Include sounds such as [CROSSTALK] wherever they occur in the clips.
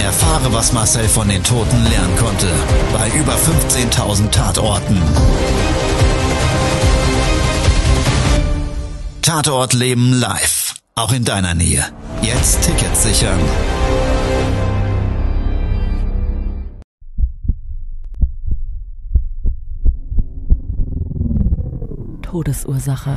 Erfahre, was Marcel von den Toten lernen konnte, bei über 15.000 Tatorten. Tatort Leben live, auch in deiner Nähe. Jetzt Tickets sichern. Todesursache.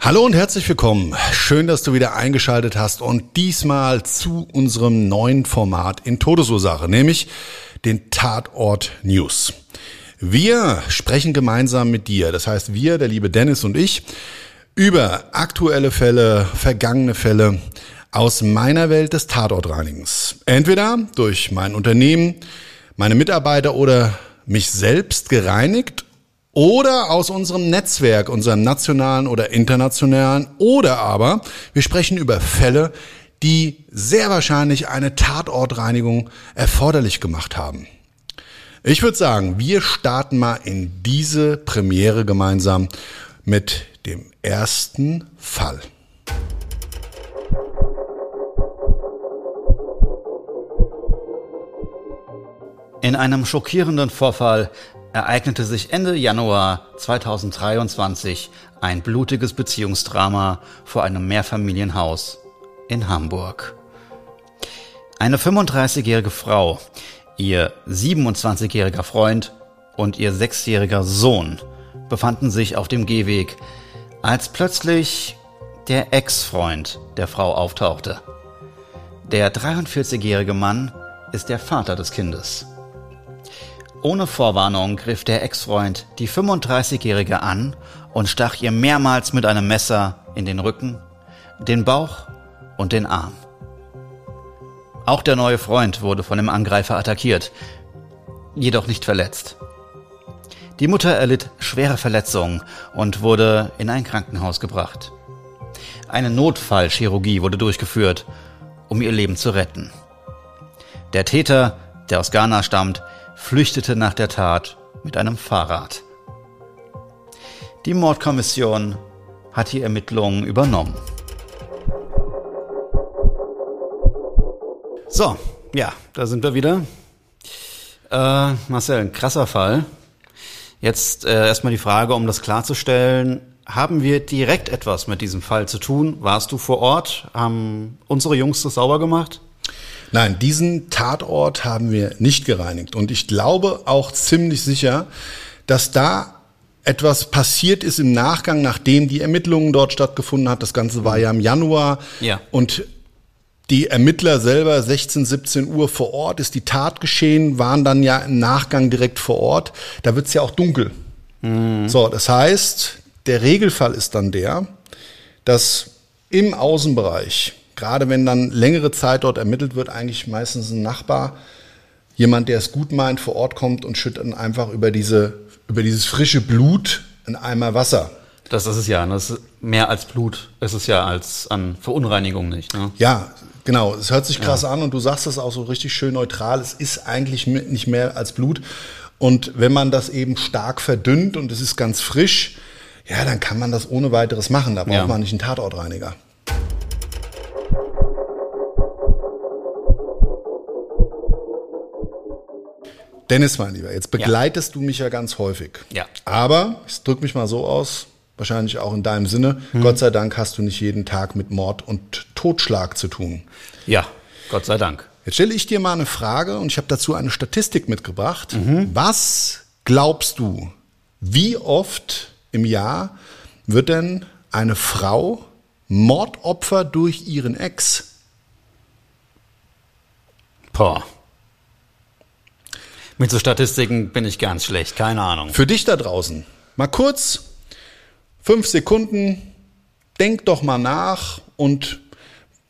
Hallo und herzlich willkommen. Schön, dass du wieder eingeschaltet hast und diesmal zu unserem neuen Format in Todesursache, nämlich den Tatort News. Wir sprechen gemeinsam mit dir, das heißt wir, der liebe Dennis und ich, über aktuelle Fälle, vergangene Fälle aus meiner Welt des Tatortreinigens. Entweder durch mein Unternehmen, meine Mitarbeiter oder mich selbst gereinigt oder aus unserem Netzwerk, unserem nationalen oder internationalen, oder aber wir sprechen über Fälle, die sehr wahrscheinlich eine Tatortreinigung erforderlich gemacht haben. Ich würde sagen, wir starten mal in diese Premiere gemeinsam mit dem ersten Fall. In einem schockierenden Vorfall ereignete sich Ende Januar 2023 ein blutiges Beziehungsdrama vor einem Mehrfamilienhaus in Hamburg. Eine 35-jährige Frau, ihr 27-jähriger Freund und ihr sechsjähriger Sohn befanden sich auf dem Gehweg, als plötzlich der Ex-Freund der Frau auftauchte. Der 43-jährige Mann ist der Vater des Kindes. Ohne Vorwarnung griff der Ex-Freund die 35-Jährige an und stach ihr mehrmals mit einem Messer in den Rücken, den Bauch und den Arm. Auch der neue Freund wurde von dem Angreifer attackiert, jedoch nicht verletzt. Die Mutter erlitt schwere Verletzungen und wurde in ein Krankenhaus gebracht. Eine Notfallchirurgie wurde durchgeführt, um ihr Leben zu retten. Der Täter, der aus Ghana stammt, flüchtete nach der Tat mit einem Fahrrad. Die Mordkommission hat die Ermittlungen übernommen. So, ja, da sind wir wieder. Äh, Marcel, ein krasser Fall. Jetzt äh, erstmal die Frage, um das klarzustellen, haben wir direkt etwas mit diesem Fall zu tun? Warst du vor Ort? Haben unsere Jungs das sauber gemacht? Nein, diesen Tatort haben wir nicht gereinigt. Und ich glaube auch ziemlich sicher, dass da etwas passiert ist im Nachgang, nachdem die Ermittlungen dort stattgefunden hat. Das Ganze war ja im Januar. Ja. Und die Ermittler selber 16, 17 Uhr vor Ort ist die Tat geschehen, waren dann ja im Nachgang direkt vor Ort. Da wird's ja auch dunkel. So, das heißt, der Regelfall ist dann der, dass im Außenbereich, gerade wenn dann längere Zeit dort ermittelt wird, eigentlich meistens ein Nachbar, jemand, der es gut meint, vor Ort kommt und schüttet dann einfach über diese, über dieses frische Blut einen Eimer Wasser. Das ist es ja. Das ist mehr als Blut. Es ist ja als an Verunreinigung nicht. Ne? Ja, genau. Es hört sich krass an und du sagst das auch so richtig schön neutral. Es ist eigentlich nicht mehr als Blut. Und wenn man das eben stark verdünnt und es ist ganz frisch, ja, dann kann man das ohne weiteres machen. Da braucht Ja. man nicht einen Tatortreiniger. Dennis, mein Lieber, jetzt begleitest du mich ja ganz häufig. Ja. Aber, ich drücke mich mal so aus, wahrscheinlich auch in deinem Sinne, Hm. Gott sei Dank hast du nicht jeden Tag mit Mord und Totschlag zu tun. Ja, Gott sei Dank. Jetzt stelle ich dir mal eine Frage und ich habe dazu eine Statistik mitgebracht. Was glaubst du, wie oft im Jahr wird denn eine Frau Mordopfer durch ihren Ex? Boah. Mit so Statistiken bin ich ganz schlecht, keine Ahnung. Für dich da draußen, mal kurz, fünf Sekunden, denk doch mal nach und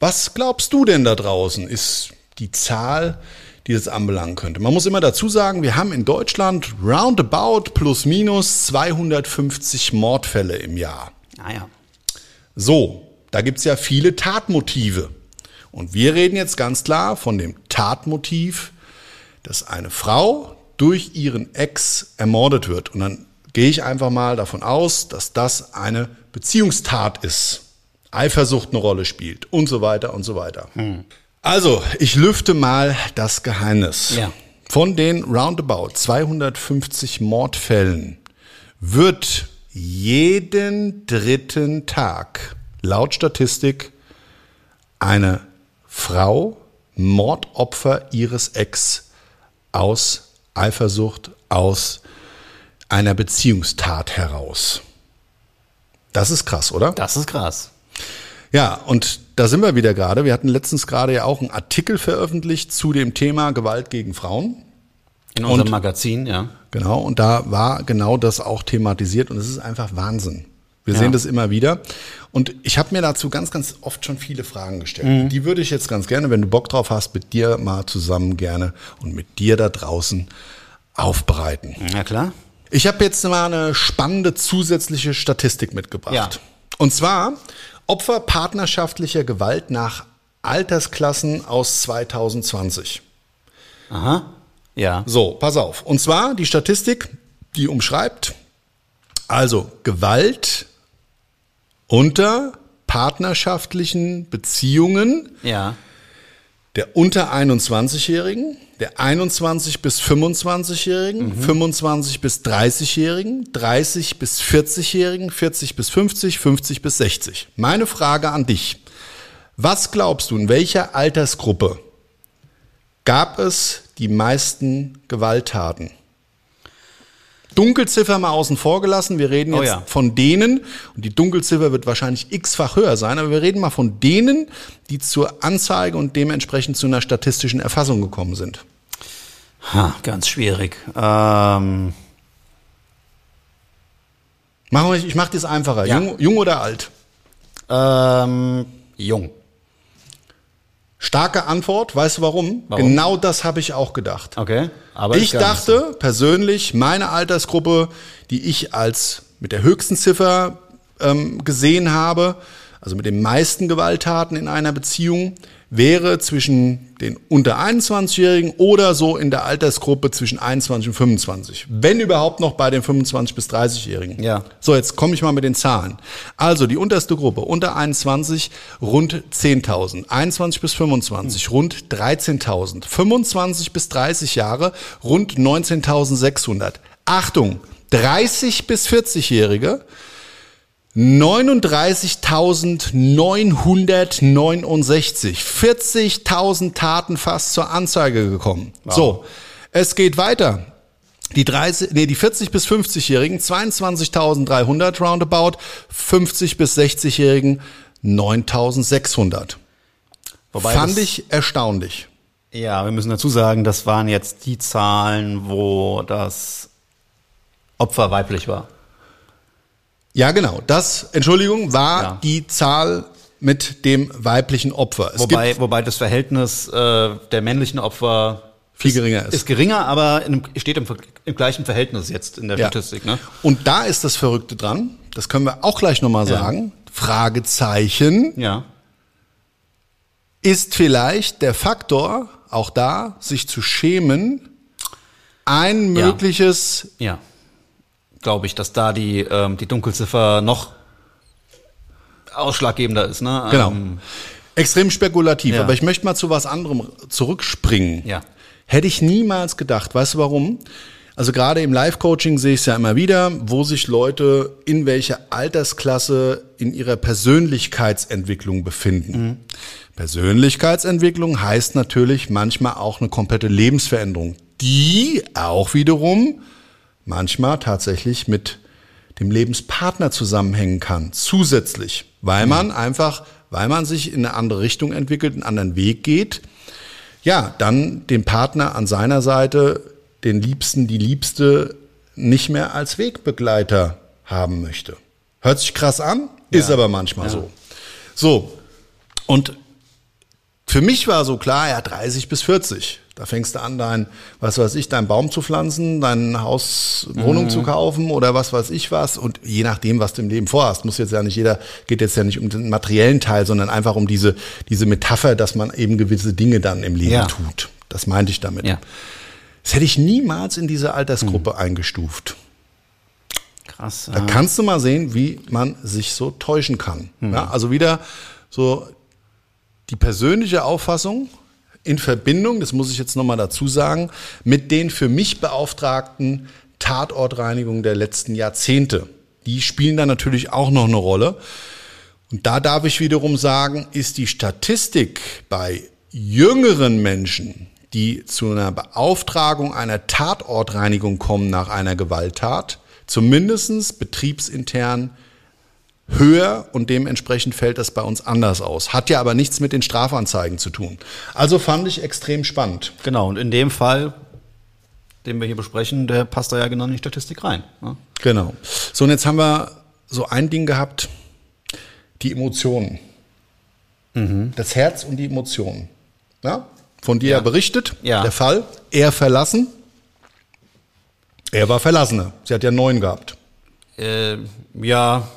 was glaubst du denn da draußen ist die Zahl, die das anbelangen könnte? Man muss immer dazu sagen, wir haben in Deutschland roundabout plus minus 250 Mordfälle im Jahr. Naja. So, da gibt's ja viele Tatmotive. Und wir reden jetzt ganz klar von dem Tatmotiv, dass eine Frau durch ihren Ex ermordet wird. Und dann gehe ich einfach mal davon aus, dass das eine Beziehungstat ist. Eifersucht eine Rolle spielt und so weiter und so weiter. Also, ich lüfte mal das Geheimnis. Ja. Von den roundabout 250 Mordfällen wird jeden dritten Tag laut Statistik eine Frau Mordopfer ihres Ex aus Eifersucht, aus einer Beziehungstat heraus. Das ist krass, oder? Das ist krass. Ja, und da sind wir wieder gerade. Wir hatten letztens gerade ja auch einen Artikel veröffentlicht zu dem Thema Gewalt gegen Frauen. In unserem Und- Magazin, ja. Genau, und da war genau das auch thematisiert und es ist einfach Wahnsinn. Wir Ja. sehen das immer wieder. Und ich habe mir dazu ganz, ganz oft schon viele Fragen gestellt. Die würde ich jetzt ganz gerne, wenn du Bock drauf hast, mit dir mal zusammen gerne und mit dir da draußen aufbereiten. Ja, klar. Ich habe jetzt mal eine spannende zusätzliche Statistik mitgebracht. Ja. Und zwar Opfer partnerschaftlicher Gewalt nach Altersklassen aus 2020. Aha. Ja. So, pass auf. Und zwar die Statistik, die umschreibt, also Gewalt unter partnerschaftlichen Beziehungen Ja. der unter 21-Jährigen, der 21 bis 25-Jährigen, 25 bis 30-Jährigen, 30 bis 40-Jährigen, 40 bis 50, 50 bis 60. Meine Frage an dich. Was glaubst du, in welcher Altersgruppe gab es die meisten Gewalttaten? Dunkelziffer mal außen vor gelassen. Wir reden Oh jetzt ja. von denen, und die Dunkelziffer wird wahrscheinlich x-fach höher sein, aber wir reden mal von denen, die zur Anzeige und dementsprechend zu einer statistischen Erfassung gekommen sind. Ha, ganz schwierig. Ähm, Machen wir, ich mache das einfacher. Ja. Jung, jung oder alt? ähm, jung. Starke Antwort. Weißt du warum? Warum? Genau das habe ich auch gedacht. Okay. Aber ich dachte persönlich, meine Altersgruppe, die ich als mit der höchsten Ziffer ähm, gesehen habe, also mit den meisten Gewalttaten in einer Beziehung, wäre zwischen den unter 21-Jährigen oder so in der Altersgruppe zwischen 21 und 25. Wenn überhaupt noch bei den 25 bis 30-Jährigen. Ja. So, jetzt komme ich mal mit den Zahlen. Also die unterste Gruppe unter 21 rund 10.000, 21 bis 25 rund 13.000, 25 bis 30 Jahre rund 19.600. Achtung, 30 bis 40-Jährige 39.969, 40.000 Taten fast zur Anzeige gekommen. So, es geht weiter. Die 30, nee, die 40 bis 50-Jährigen 22.300 roundabout, 50 bis 60-Jährigen 9.600. Wobei Fand ich erstaunlich. Ja, wir müssen dazu sagen, das waren jetzt die Zahlen, wo das Opfer weiblich war. Ja, genau. Das, Entschuldigung, war Ja. die Zahl mit dem weiblichen Opfer. Es Wobei, wobei das Verhältnis äh, der männlichen Opfer Viel geringer ist. Ist geringer, aber in steht im, im gleichen Verhältnis jetzt in der Ja. Statistik. Ne? Und da ist das Verrückte dran, das können wir auch gleich nochmal sagen, Fragezeichen, Ja. ist vielleicht der Faktor, auch da, sich zu schämen, ein Ja. mögliches, Ja. Glaube ich, dass da die, ähm, die Dunkelziffer noch ausschlaggebender ist. Ne? genau, Ähm, extrem spekulativ, ja. aber ich möchte mal zu was anderem zurückspringen. Ja. Hätte ich niemals gedacht. Weißt du warum? Also gerade im Live-Coaching sehe ich es ja immer wieder, wo sich Leute in welcher Altersklasse in ihrer Persönlichkeitsentwicklung befinden. Persönlichkeitsentwicklung heißt natürlich manchmal auch eine komplette Lebensveränderung, die auch wiederum manchmal tatsächlich mit dem Lebenspartner zusammenhängen kann, zusätzlich, weil man einfach, weil man sich in eine andere Richtung entwickelt, einen anderen Weg geht, ja, dann den Partner an seiner Seite, den Liebsten, die Liebste nicht mehr als Wegbegleiter haben möchte. Hört sich krass an, ist aber manchmal so. So, und für mich war so klar, ja, 30 bis 40. Da fängst du an, dein, was weiß ich, deinen Baum zu pflanzen, dein Haus, Wohnung Mhm. zu kaufen oder was weiß ich was. Und je nachdem, was du im Leben vorhast, muss jetzt ja nicht jeder, geht jetzt ja nicht um den materiellen Teil, sondern einfach um diese, diese Metapher, dass man eben gewisse Dinge dann im Leben Ja. tut. Das meinte ich damit. Ja. Das hätte ich niemals in diese Altersgruppe Mhm. eingestuft. Krass. Da kannst du mal sehen, wie man sich so täuschen kann. Ja, also wieder so die persönliche Auffassung in Verbindung, das muss ich jetzt nochmal dazu sagen, mit den für mich beauftragten Tatortreinigungen der letzten Jahrzehnte. Die spielen da natürlich auch noch eine Rolle. Und da darf ich wiederum sagen, ist die Statistik bei jüngeren Menschen, die zu einer Beauftragung einer Tatortreinigung kommen nach einer Gewalttat, zumindestens betriebsintern höher und dementsprechend fällt das bei uns anders aus. Hat ja aber nichts mit den Strafanzeigen zu tun. Also fand ich extrem spannend. Genau, und in dem Fall, den wir hier besprechen, der passt da ja genau in die Statistik rein. Ne? Genau. So, und jetzt haben wir so ein Ding gehabt, die Emotionen. Das Herz und die Emotionen. Ja? Von dir ja. Berichtet, Ja. der Fall. Er verlassen. Er war Verlassener. Sie hat ja neun gehabt. Äh, ja,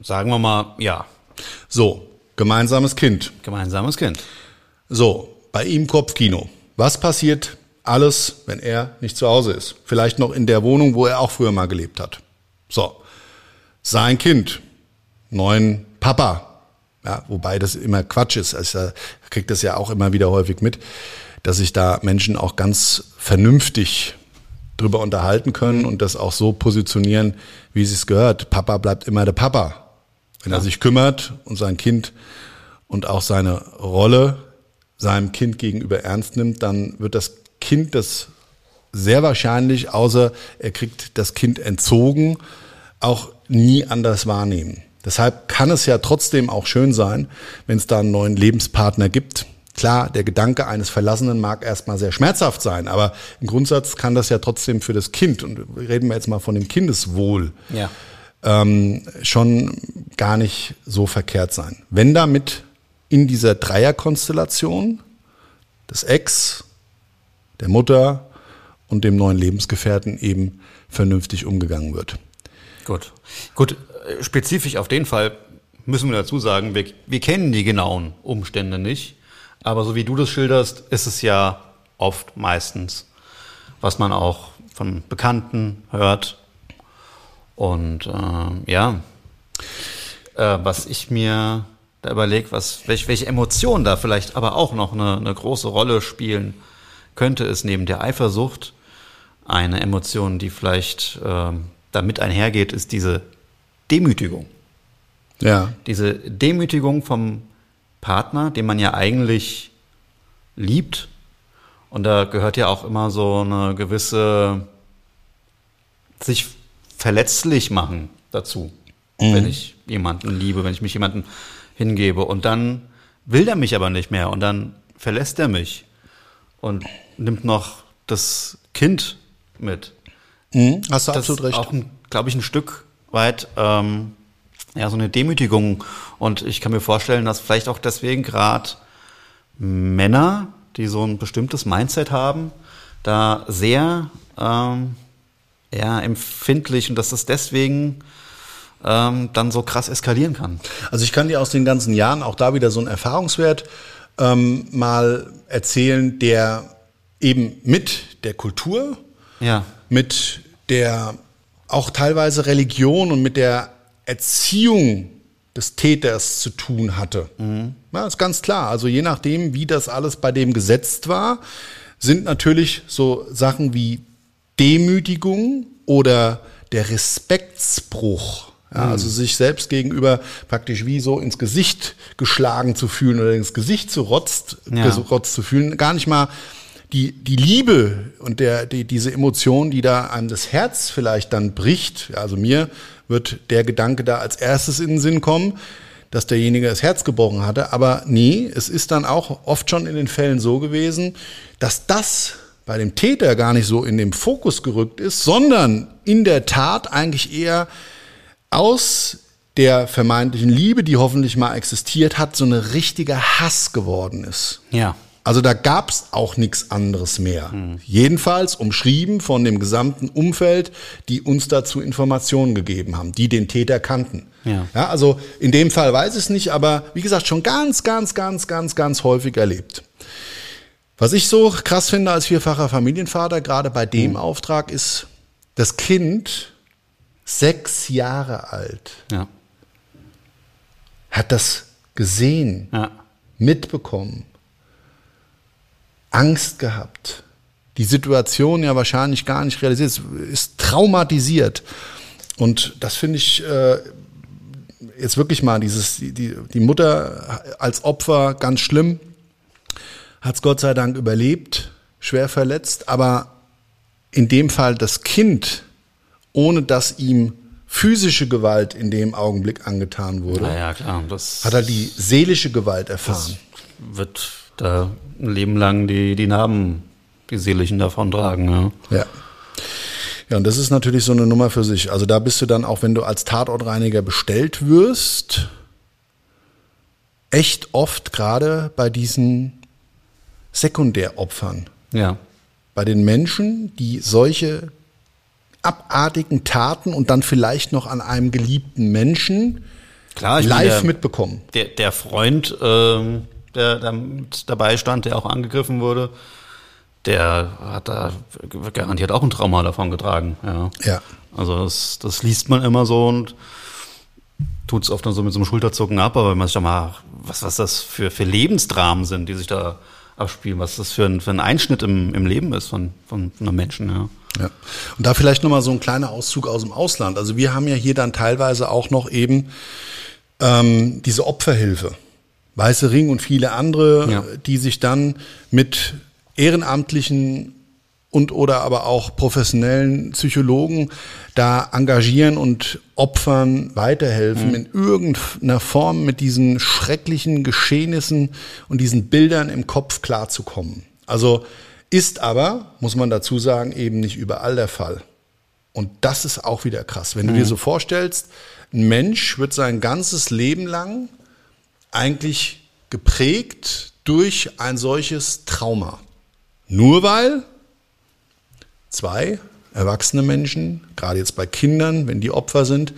sagen wir mal, ja, So, gemeinsames Kind. gemeinsames Kind. So, bei ihm Kopfkino. Was passiert alles, wenn er nicht zu Hause ist? Vielleicht noch in der Wohnung, wo er auch früher mal gelebt hat. So, sein Kind, neuen Papa. Ja, wobei das immer Quatsch ist. Also, ich kriege das ja auch immer wieder häufig mit, dass sich da Menschen auch ganz vernünftig drüber unterhalten können und das auch so positionieren, wie sie es gehört. Papa bleibt immer der Papa. Wenn er sich kümmert und sein Kind und auch seine Rolle seinem Kind gegenüber ernst nimmt, dann wird das Kind das sehr wahrscheinlich, außer er kriegt das Kind entzogen, auch nie anders wahrnehmen. Deshalb kann es ja trotzdem auch schön sein, wenn es da einen neuen Lebenspartner gibt. Klar, der Gedanke eines Verlassenen mag erstmal sehr schmerzhaft sein, aber im Grundsatz kann das ja trotzdem für das Kind, und reden wir jetzt mal von dem Kindeswohl, Ja. Ähm, schon gar nicht so verkehrt sein. Wenn damit in dieser Dreierkonstellation des Ex, der Mutter und dem neuen Lebensgefährten eben vernünftig umgegangen wird. Gut. Gut, äh, spezifisch auf den Fall müssen wir dazu sagen, wir, wir kennen die genauen Umstände nicht. Aber so wie du das schilderst, ist es ja oft meistens, was man auch von Bekannten hört. Und äh, ja, äh, was ich mir da überlege, was, welche, welche Emotionen da vielleicht aber auch noch eine, eine große Rolle spielen könnte, ist neben der Eifersucht eine Emotion, die vielleicht ähm, damit einhergeht, ist diese Demütigung. Ja, Diese Demütigung vom Partner, den man ja eigentlich liebt. Und da gehört ja auch immer so eine gewisse sich verletzlich machen dazu, wenn ich jemanden liebe, wenn ich mich jemanden hingebe. Und dann will er mich aber nicht mehr und dann verlässt er mich und nimmt noch das Kind mit mhm. hast du das absolut recht. auch, glaube ich, ein Stück weit ähm, ja, so eine Demütigung. Und ich kann mir vorstellen, dass vielleicht auch deswegen gerade Männer, die so ein bestimmtes Mindset haben, da sehr ähm, ja, empfindlich und dass das deswegen ähm, dann so krass eskalieren kann. Also ich kann dir aus den ganzen Jahren auch da wieder so einen Erfahrungswert ähm, mal erzählen, der eben mit der Kultur, Ja. mit der auch teilweise Religion und mit der Erziehung des Täters zu tun hatte. Ja, ist ganz klar. Also je nachdem, wie das alles bei dem gesetzt war, sind natürlich so Sachen wie Demütigung oder der Respektsbruch. Ja, Also sich selbst gegenüber praktisch wie so ins Gesicht geschlagen zu fühlen oder ins Gesicht zu rotzt, Ja. gerotzt zu fühlen, gar nicht mal die, die Liebe und der, die, diese Emotion, die da einem das Herz vielleicht dann bricht, also mir wird der Gedanke da als erstes in den Sinn kommen, dass derjenige das Herz gebrochen hatte. Aber nee, es ist dann auch oft schon in den Fällen so gewesen, dass das bei dem Täter gar nicht so in den Fokus gerückt ist, sondern in der Tat eigentlich eher aus der vermeintlichen Liebe, die hoffentlich mal existiert hat, so eine richtige Hass geworden ist. Ja. Also da gab's auch nichts anderes mehr. Jedenfalls umschrieben von dem gesamten Umfeld, die uns dazu Informationen gegeben haben, die den Täter kannten. Ja. ja. Also in dem Fall weiß ich es nicht, aber wie gesagt, schon ganz, ganz, ganz, ganz, ganz häufig erlebt. Was ich so krass finde als vierfacher Familienvater, gerade bei dem Auftrag, ist, das Kind, sechs Jahre alt, Ja. hat das gesehen, Ja. mitbekommen, Angst gehabt, die Situation ja wahrscheinlich gar nicht realisiert, ist traumatisiert. Und das finde ich äh, jetzt wirklich mal dieses, die, die, die Mutter als Opfer ganz schlimm, hat es Gott sei Dank überlebt, schwer verletzt, aber in dem Fall das Kind, ohne dass ihm physische Gewalt in dem Augenblick angetan wurde, ja, klar. Hat er die seelische Gewalt erfahren. wird da ein Leben lang die, die Narben, die seelischen davon tragen. Ja. Ja. Ja, und das ist natürlich so eine Nummer für sich. Also da bist du dann auch, wenn du als Tatortreiniger bestellt wirst, echt oft gerade bei diesen Sekundäropfern, ja. bei den Menschen, die solche abartigen Taten und dann vielleicht noch an einem geliebten Menschen Klar, live der, mitbekommen. Der, der Freund, ähm, der mit dabei stand, der auch angegriffen wurde, der hat da garantiert auch ein Trauma davon getragen. Ja. Ja. Also das, das liest man immer so und tut es oft dann so mit so einem Schulterzucken ab, aber wenn man sich da mal, was, was das für, für Lebensdramen sind, die sich da abspielen, was das für ein, für ein Einschnitt im, im Leben ist von, von einem Menschen, ja. Ja. Und da vielleicht nochmal so ein kleiner Auszug aus dem Ausland. Also wir haben ja hier dann teilweise auch noch eben ähm, diese Opferhilfe. Weiße Ring und viele andere, Ja. die sich dann mit ehrenamtlichen und oder aber auch professionellen Psychologen da engagieren und Opfern weiterhelfen, in irgendeiner Form mit diesen schrecklichen Geschehnissen und diesen Bildern im Kopf klarzukommen. Also ist aber, muss man dazu sagen, eben nicht überall der Fall. Und das ist auch wieder krass. Wenn du dir so vorstellst, ein Mensch wird sein ganzes Leben lang eigentlich geprägt durch ein solches Trauma. Nur weil zwei erwachsene Menschen, gerade jetzt bei Kindern, wenn die Opfer sind,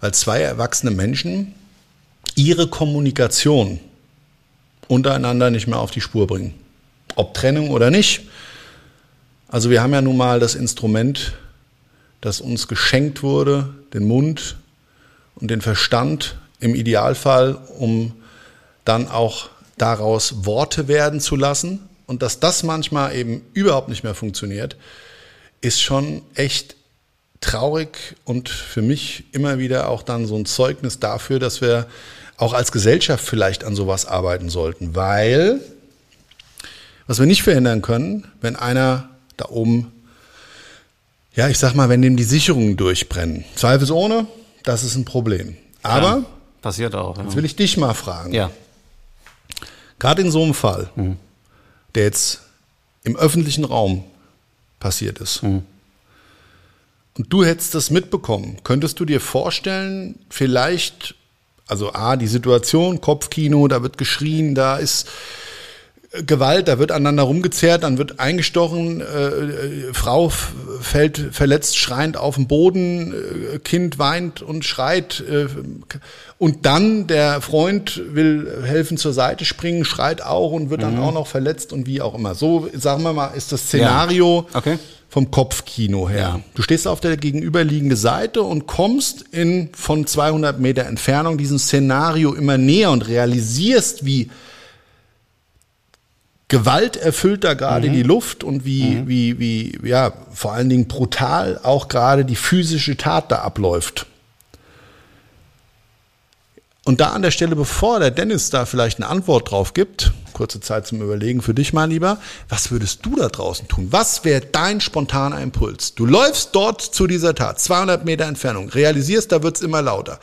weil zwei erwachsene Menschen ihre Kommunikation untereinander nicht mehr auf die Spur bringen. Ob Trennung oder nicht. Also wir haben ja nun mal das Instrument, das uns geschenkt wurde, den Mund und den Verstand im Idealfall, um dann auch daraus Worte werden zu lassen. Und dass das manchmal eben überhaupt nicht mehr funktioniert, ist schon echt traurig und für mich immer wieder auch dann so ein Zeugnis dafür, dass wir auch als Gesellschaft vielleicht an sowas arbeiten sollten. Weil, was wir nicht verhindern können, wenn einer da oben, ja, ich sag mal, wenn dem die Sicherungen durchbrennen, zweifelsohne, das ist ein Problem. Aber, Ja, passiert auch. Ja. jetzt will ich dich mal fragen. ja. Gerade in so einem Fall, der jetzt im öffentlichen Raum passiert ist, und du hättest das mitbekommen, könntest du dir vorstellen, vielleicht, also A, die Situation, Kopfkino, da wird geschrien, da ist Gewalt, da wird aneinander rumgezerrt, dann wird eingestochen, äh, äh, Frau fällt verletzt schreiend auf den Boden, äh, Kind weint und schreit äh, und dann der Freund will helfen zur Seite springen, schreit auch und wird dann auch noch verletzt und wie auch immer. So, sagen wir mal, ist das Szenario Okay. vom Kopfkino her. Ja. Du stehst auf der gegenüberliegenden Seite und kommst in von 200 Meter Entfernung diesem Szenario immer näher und realisierst, wie Gewalt erfüllt da gerade die Luft und wie, wie, wie, ja, vor allen Dingen brutal auch gerade die physische Tat da abläuft. Und da an der Stelle, bevor der Dennis da vielleicht eine Antwort drauf gibt, kurze Zeit zum Überlegen für dich mal lieber, was würdest du da draußen tun? Was wäre dein spontaner Impuls? Du läufst dort zu dieser Tat, 200 Meter Entfernung, realisierst, da wird's immer lauter.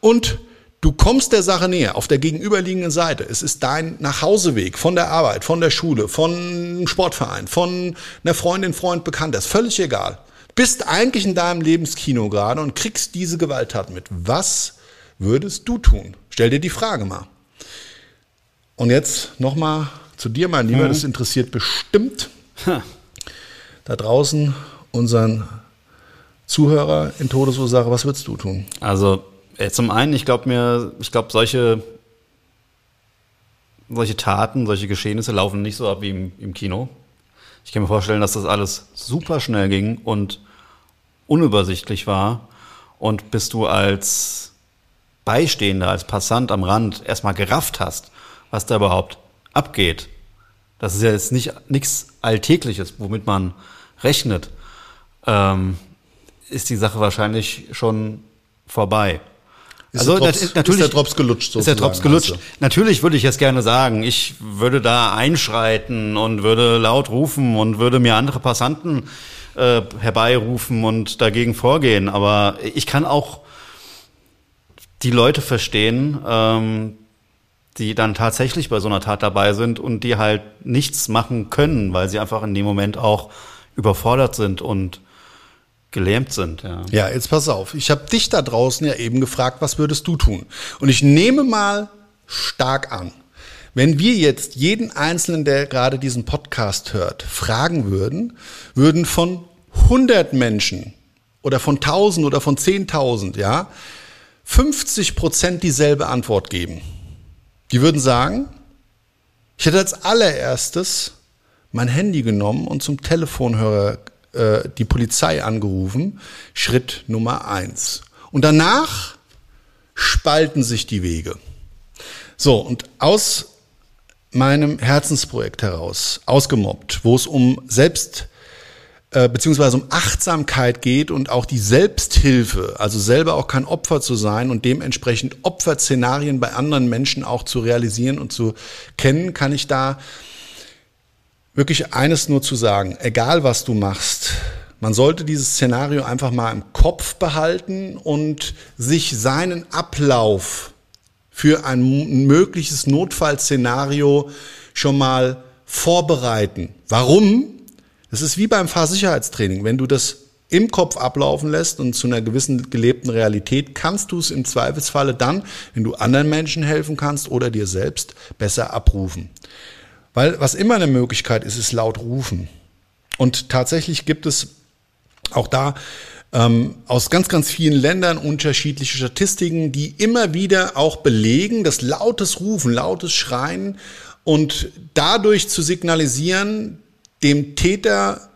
Und Du kommst der Sache näher auf der gegenüberliegenden Seite. Es ist dein Nachhauseweg von der Arbeit, von der Schule, von einem Sportverein, von einer Freundin, Freund, Bekannter. Ist völlig egal. Bist eigentlich in deinem Lebenskino gerade und kriegst diese Gewalttat mit. Was würdest du tun? Stell dir die Frage mal. Und jetzt nochmal zu dir, mein Lieber. Mhm. Das interessiert bestimmt da draußen unseren Zuhörer in Todesursache. Was würdest du tun? Also zum einen, ich glaube mir, ich glaube, solche, solche Taten, solche Geschehnisse laufen nicht so ab wie im, im Kino. Ich kann mir vorstellen, dass das alles super schnell ging und unübersichtlich war. Und bis du als Beistehender, als Passant am Rand erstmal gerafft hast, was da überhaupt abgeht. Das ist ja jetzt nicht nichts Alltägliches, womit man rechnet, ähm, ist die Sache wahrscheinlich schon vorbei. Ist also der Drops, natürlich ist der Drops gelutscht sozusagen. Ist der Drops gelutscht. Also. Natürlich würde ich es gerne sagen. Ich würde da einschreiten und würde laut rufen und würde mir andere Passanten äh, herbeirufen und dagegen vorgehen. Aber ich kann auch die Leute verstehen, ähm, die dann tatsächlich bei so einer Tat dabei sind und die halt nichts machen können, weil sie einfach in dem Moment auch überfordert sind und gelähmt sind. Ja, ja jetzt pass auf. Ich habe dich da draußen ja eben gefragt, was würdest du tun? Und ich nehme mal stark an, wenn wir jetzt jeden Einzelnen, der gerade diesen Podcast hört, fragen würden, würden von 100 Menschen oder von 1000 oder von 10.000, ja, 50 Prozent dieselbe Antwort geben. Die würden sagen, ich hätte als allererstes mein Handy genommen und zum Telefonhörer äh, die Polizei angerufen. Schritt Nummer eins. Und danach spalten sich die Wege. So, und aus meinem Herzensprojekt heraus, ausgemobbt, wo es um Selbst äh, beziehungsweise um Achtsamkeit geht und auch die Selbsthilfe, also selber auch kein Opfer zu sein und dementsprechend Opferszenarien bei anderen Menschen auch zu realisieren und zu kennen, kann ich da wirklich eines nur zu sagen, egal was du machst, man sollte dieses Szenario einfach mal im Kopf behalten und sich seinen Ablauf für ein mögliches Notfallszenario schon mal vorbereiten. Warum? Das ist wie beim Fahrsicherheitstraining. Wenn du das im Kopf ablaufen lässt und zu einer gewissen gelebten Realität, kannst du es im Zweifelsfalle dann, wenn du anderen Menschen helfen kannst oder dir selbst, besser abrufen. Weil was immer eine Möglichkeit ist, ist laut rufen. Und tatsächlich gibt es auch da ähm, aus ganz, ganz vielen Ländern unterschiedliche Statistiken, die immer wieder auch belegen, dass lautes Rufen, lautes Schreien und dadurch zu signalisieren, dem Täter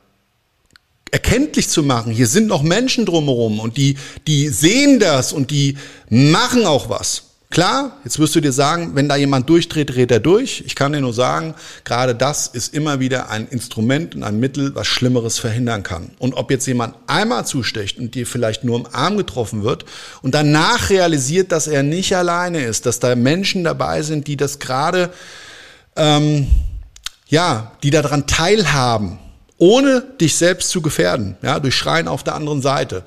erkenntlich zu machen, hier sind noch Menschen drumherum und die, die sehen das und die machen auch was. Klar, jetzt wirst du dir sagen, wenn da jemand durchdreht, dreht er durch. Ich kann dir nur sagen, gerade das ist immer wieder ein Instrument und ein Mittel, was Schlimmeres verhindern kann. Und ob jetzt jemand einmal zustecht und dir vielleicht nur im Arm getroffen wird und danach realisiert, dass er nicht alleine ist, dass da Menschen dabei sind, die das gerade, ähm, ja, die daran teilhaben, ohne dich selbst zu gefährden, ja, durch Schreien auf der anderen Seite.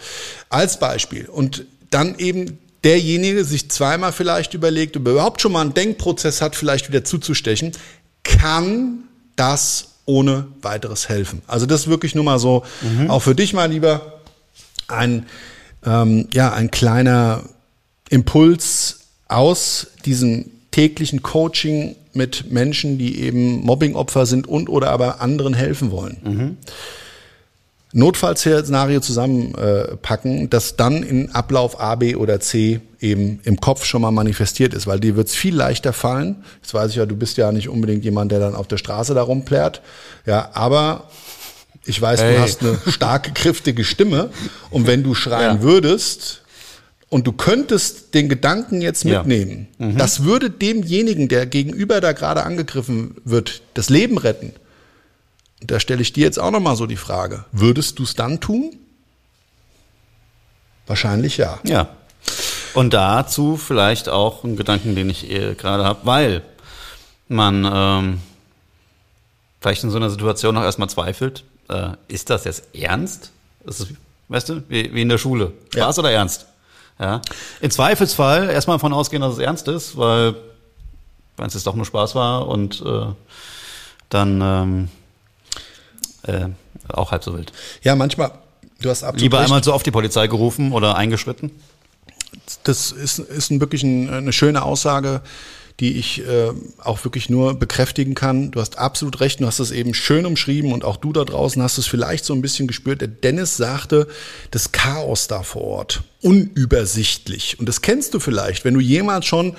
Als Beispiel. Und dann eben derjenige sich zweimal vielleicht überlegt, ob er überhaupt schon mal einen Denkprozess hat, vielleicht wieder zuzustechen, kann das ohne weiteres helfen. Also das ist wirklich nur mal so, mhm. auch für dich mal lieber, ein, ähm, ja, ein kleiner Impuls aus diesem täglichen Coaching mit Menschen, die eben Mobbingopfer sind und oder aber anderen helfen wollen. Mhm. Notfallszenario zusammenpacken, das dann in Ablauf A, B oder C eben im Kopf schon mal manifestiert ist, weil dir wird es viel leichter fallen. Jetzt weiß ich ja, du bist ja nicht unbedingt jemand, der dann auf der Straße da rumplärt. Ja, aber ich weiß, hey. du hast eine starke, [LAUGHS] kräftige Stimme und wenn du schreien ja. würdest, und du könntest den Gedanken jetzt mitnehmen, ja. mhm. das würde demjenigen, der gegenüber da gerade angegriffen wird, das Leben retten. Da stelle ich dir jetzt auch nochmal so die Frage, würdest du es dann tun? Wahrscheinlich ja. Ja. Und dazu vielleicht auch ein Gedanken, den ich eh gerade habe, weil man ähm, vielleicht in so einer Situation noch erstmal zweifelt, äh, ist das jetzt ernst? Das ist, weißt du, wie, wie in der Schule. Spaß Ja. oder ernst? Ja. Im Zweifelsfall erstmal davon ausgehen, dass es ernst ist, weil wenn es jetzt doch nur Spaß war und äh, dann ähm, äh, auch halb so wild. Ja, manchmal, du hast absolut Lieber recht. einmal so oft die Polizei gerufen oder eingeschritten. Das ist, ist ein, wirklich ein, eine schöne Aussage, die ich äh, auch wirklich nur bekräftigen kann. Du hast absolut recht, du hast es eben schön umschrieben und auch du da draußen hast es vielleicht so ein bisschen gespürt. Der Dennis sagte, das Chaos da vor Ort, unübersichtlich. Und das kennst du vielleicht, wenn du jemals schon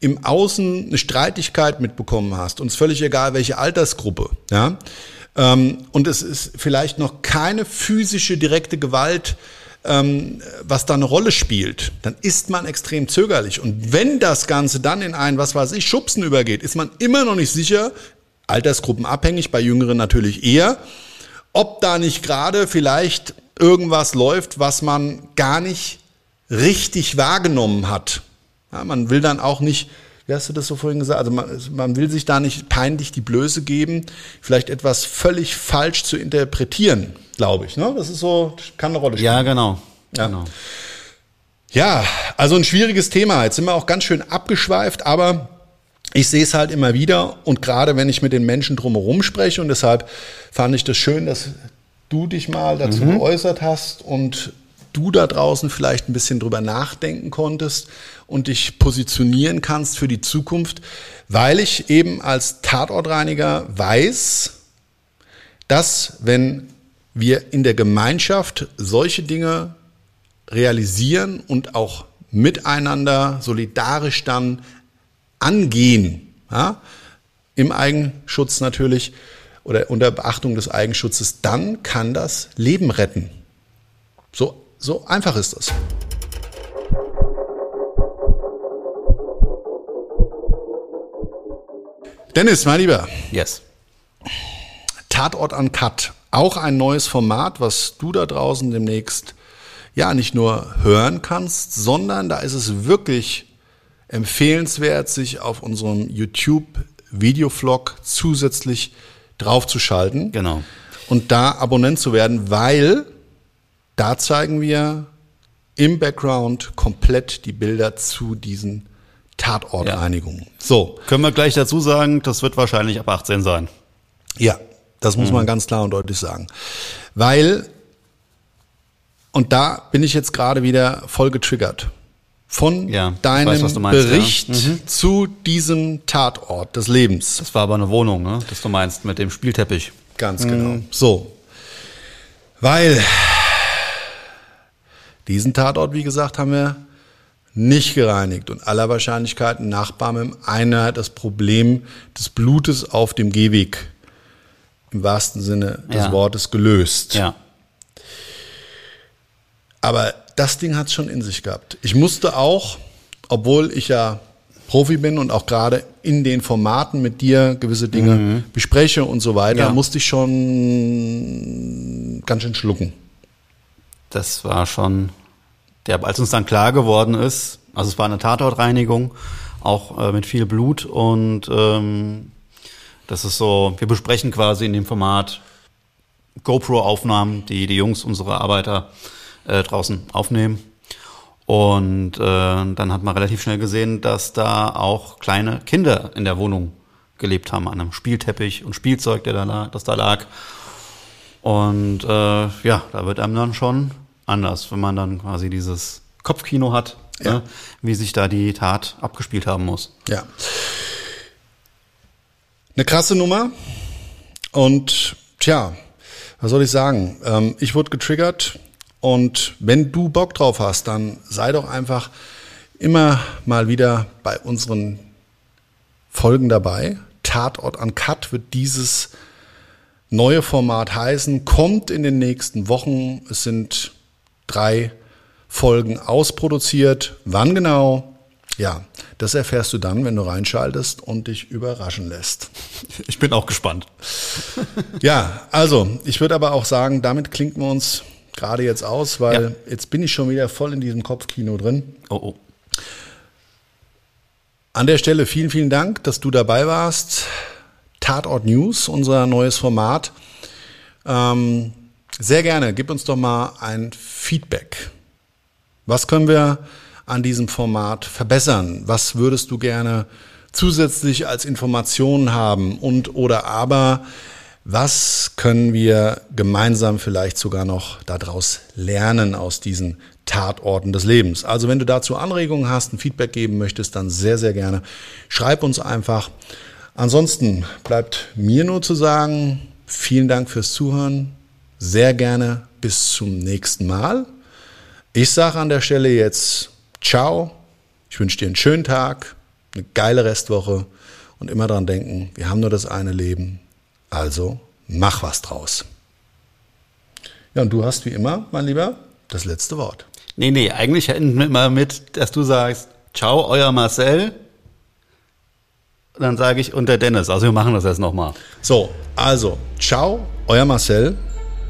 im Außen eine Streitigkeit mitbekommen hast und es völlig egal, welche Altersgruppe, ja. Ähm, und es ist vielleicht noch keine physische direkte Gewalt ähm, was da eine Rolle spielt, dann ist man extrem zögerlich. Und wenn das Ganze dann in ein, was weiß ich, Schubsen übergeht, ist man immer noch nicht sicher, altersgruppenabhängig, bei Jüngeren natürlich eher, ob da nicht gerade vielleicht irgendwas läuft, was man gar nicht richtig wahrgenommen hat. Ja, man will dann auch nicht, wie hast du das so vorhin gesagt, also man, man will sich da nicht peinlich die Blöße geben, vielleicht etwas völlig falsch zu interpretieren, glaube ich. Ne? Das ist so, kann eine Rolle spielen. Ja, genau. Ja. genau. Ja, also ein schwieriges Thema. Jetzt sind wir auch ganz schön abgeschweift, aber ich sehe es halt immer wieder und gerade wenn ich mit den Menschen drumherum spreche und deshalb fand ich das schön, dass du dich mal dazu geäußert hast und du da draußen vielleicht ein bisschen drüber nachdenken konntest und dich positionieren kannst für die Zukunft, weil ich eben als Tatortreiniger weiß, dass wenn wir in der Gemeinschaft solche Dinge realisieren und auch miteinander solidarisch dann angehen, ja, im Eigenschutz natürlich oder unter Beachtung des Eigenschutzes, dann kann das Leben retten. So, so einfach ist das. Dennis, mein Lieber, Yes. Tatort an Cut. Auch ein neues Format, was du da draußen demnächst ja nicht nur hören kannst, sondern da ist es wirklich empfehlenswert, sich auf unserem YouTube-Videovlog zusätzlich draufzuschalten. Genau. Und da Abonnent zu werden, weil da zeigen wir im Background komplett die Bilder zu diesen Tatortreinigungen. So, Können wir gleich dazu sagen, das wird wahrscheinlich ab 18 sein. Ja, das muss man ganz klar und deutlich sagen. Weil, und da bin ich jetzt gerade wieder voll getriggert von Ja, deinem weiß, meinst, ja. Bericht zu diesem Tatort des Lebens. Das war aber eine Wohnung, ne? Das du meinst mit dem Spielteppich. Ganz genau. So. Weil diesen Tatort, wie gesagt, haben wir nicht gereinigt und aller Wahrscheinlichkeit ein Nachbar mit einer das Problem des Blutes auf dem Gehweg im wahrsten Sinne des Ja. Wortes gelöst. Ja. Aber das Ding hat es schon in sich gehabt. Ich musste auch, obwohl ich ja Profi bin und auch gerade in den Formaten mit dir gewisse Dinge bespreche und so weiter, Ja. musste ich schon ganz schön schlucken. Das war schon, der, als uns dann klar geworden ist, also es war eine Tatortreinigung, auch äh, mit viel Blut und ähm, das ist so, wir besprechen quasi in dem Format GoPro-Aufnahmen, die die Jungs, unsere Arbeiter äh, draußen aufnehmen. Und äh, dann hat man relativ schnell gesehen, dass da auch kleine Kinder in der Wohnung gelebt haben, an einem Spielteppich und Spielzeug, der da lag, das da lag. Und äh, ja, da wird einem dann schon anders, wenn man dann quasi dieses Kopfkino hat, Ja. ne, wie sich da die Tat abgespielt haben muss. Ja. Eine krasse Nummer. Und tja, was soll ich sagen? Ähm, ich wurde getriggert. Und wenn du Bock drauf hast, dann sei doch einfach immer mal wieder bei unseren Folgen dabei. Tatort an Cut wird dieses neue Format heißen. Kommt in den nächsten Wochen. Es sind drei Folgen ausproduziert. Wann genau? Ja, das erfährst du dann, wenn du reinschaltest und dich überraschen lässt. [LAUGHS] Ich bin auch gespannt. [LAUGHS] Ja, also ich würde aber auch sagen, damit klinken wir uns gerade jetzt aus, weil Ja. jetzt bin ich schon wieder voll in diesem Kopfkino drin. Oh, oh. An der Stelle vielen, vielen Dank, dass du dabei warst. Tatort News, unser neues Format. Ähm, sehr gerne, gib uns doch mal ein Feedback. Was können wir an diesem Format verbessern? Was würdest du gerne zusätzlich als Informationen haben? Und oder aber, was können wir gemeinsam vielleicht sogar noch daraus lernen aus diesen Tatorten des Lebens? Also wenn du dazu Anregungen hast, ein Feedback geben möchtest, dann sehr, sehr gerne. Schreib uns einfach. Ansonsten bleibt mir nur zu sagen, vielen Dank fürs Zuhören. Sehr gerne bis zum nächsten Mal. Ich sage an der Stelle jetzt Ciao. Ich wünsche dir einen schönen Tag, eine geile Restwoche und immer daran denken, wir haben nur das eine Leben. Also mach was draus. Ja, und du hast wie immer, mein Lieber, das letzte Wort. Nee, nee, eigentlich enden wir immer mit, dass du sagst, ciao, euer Marcel. Dann sage ich und der Dennis. Also wir machen das jetzt nochmal. So, also, ciao, euer Marcel.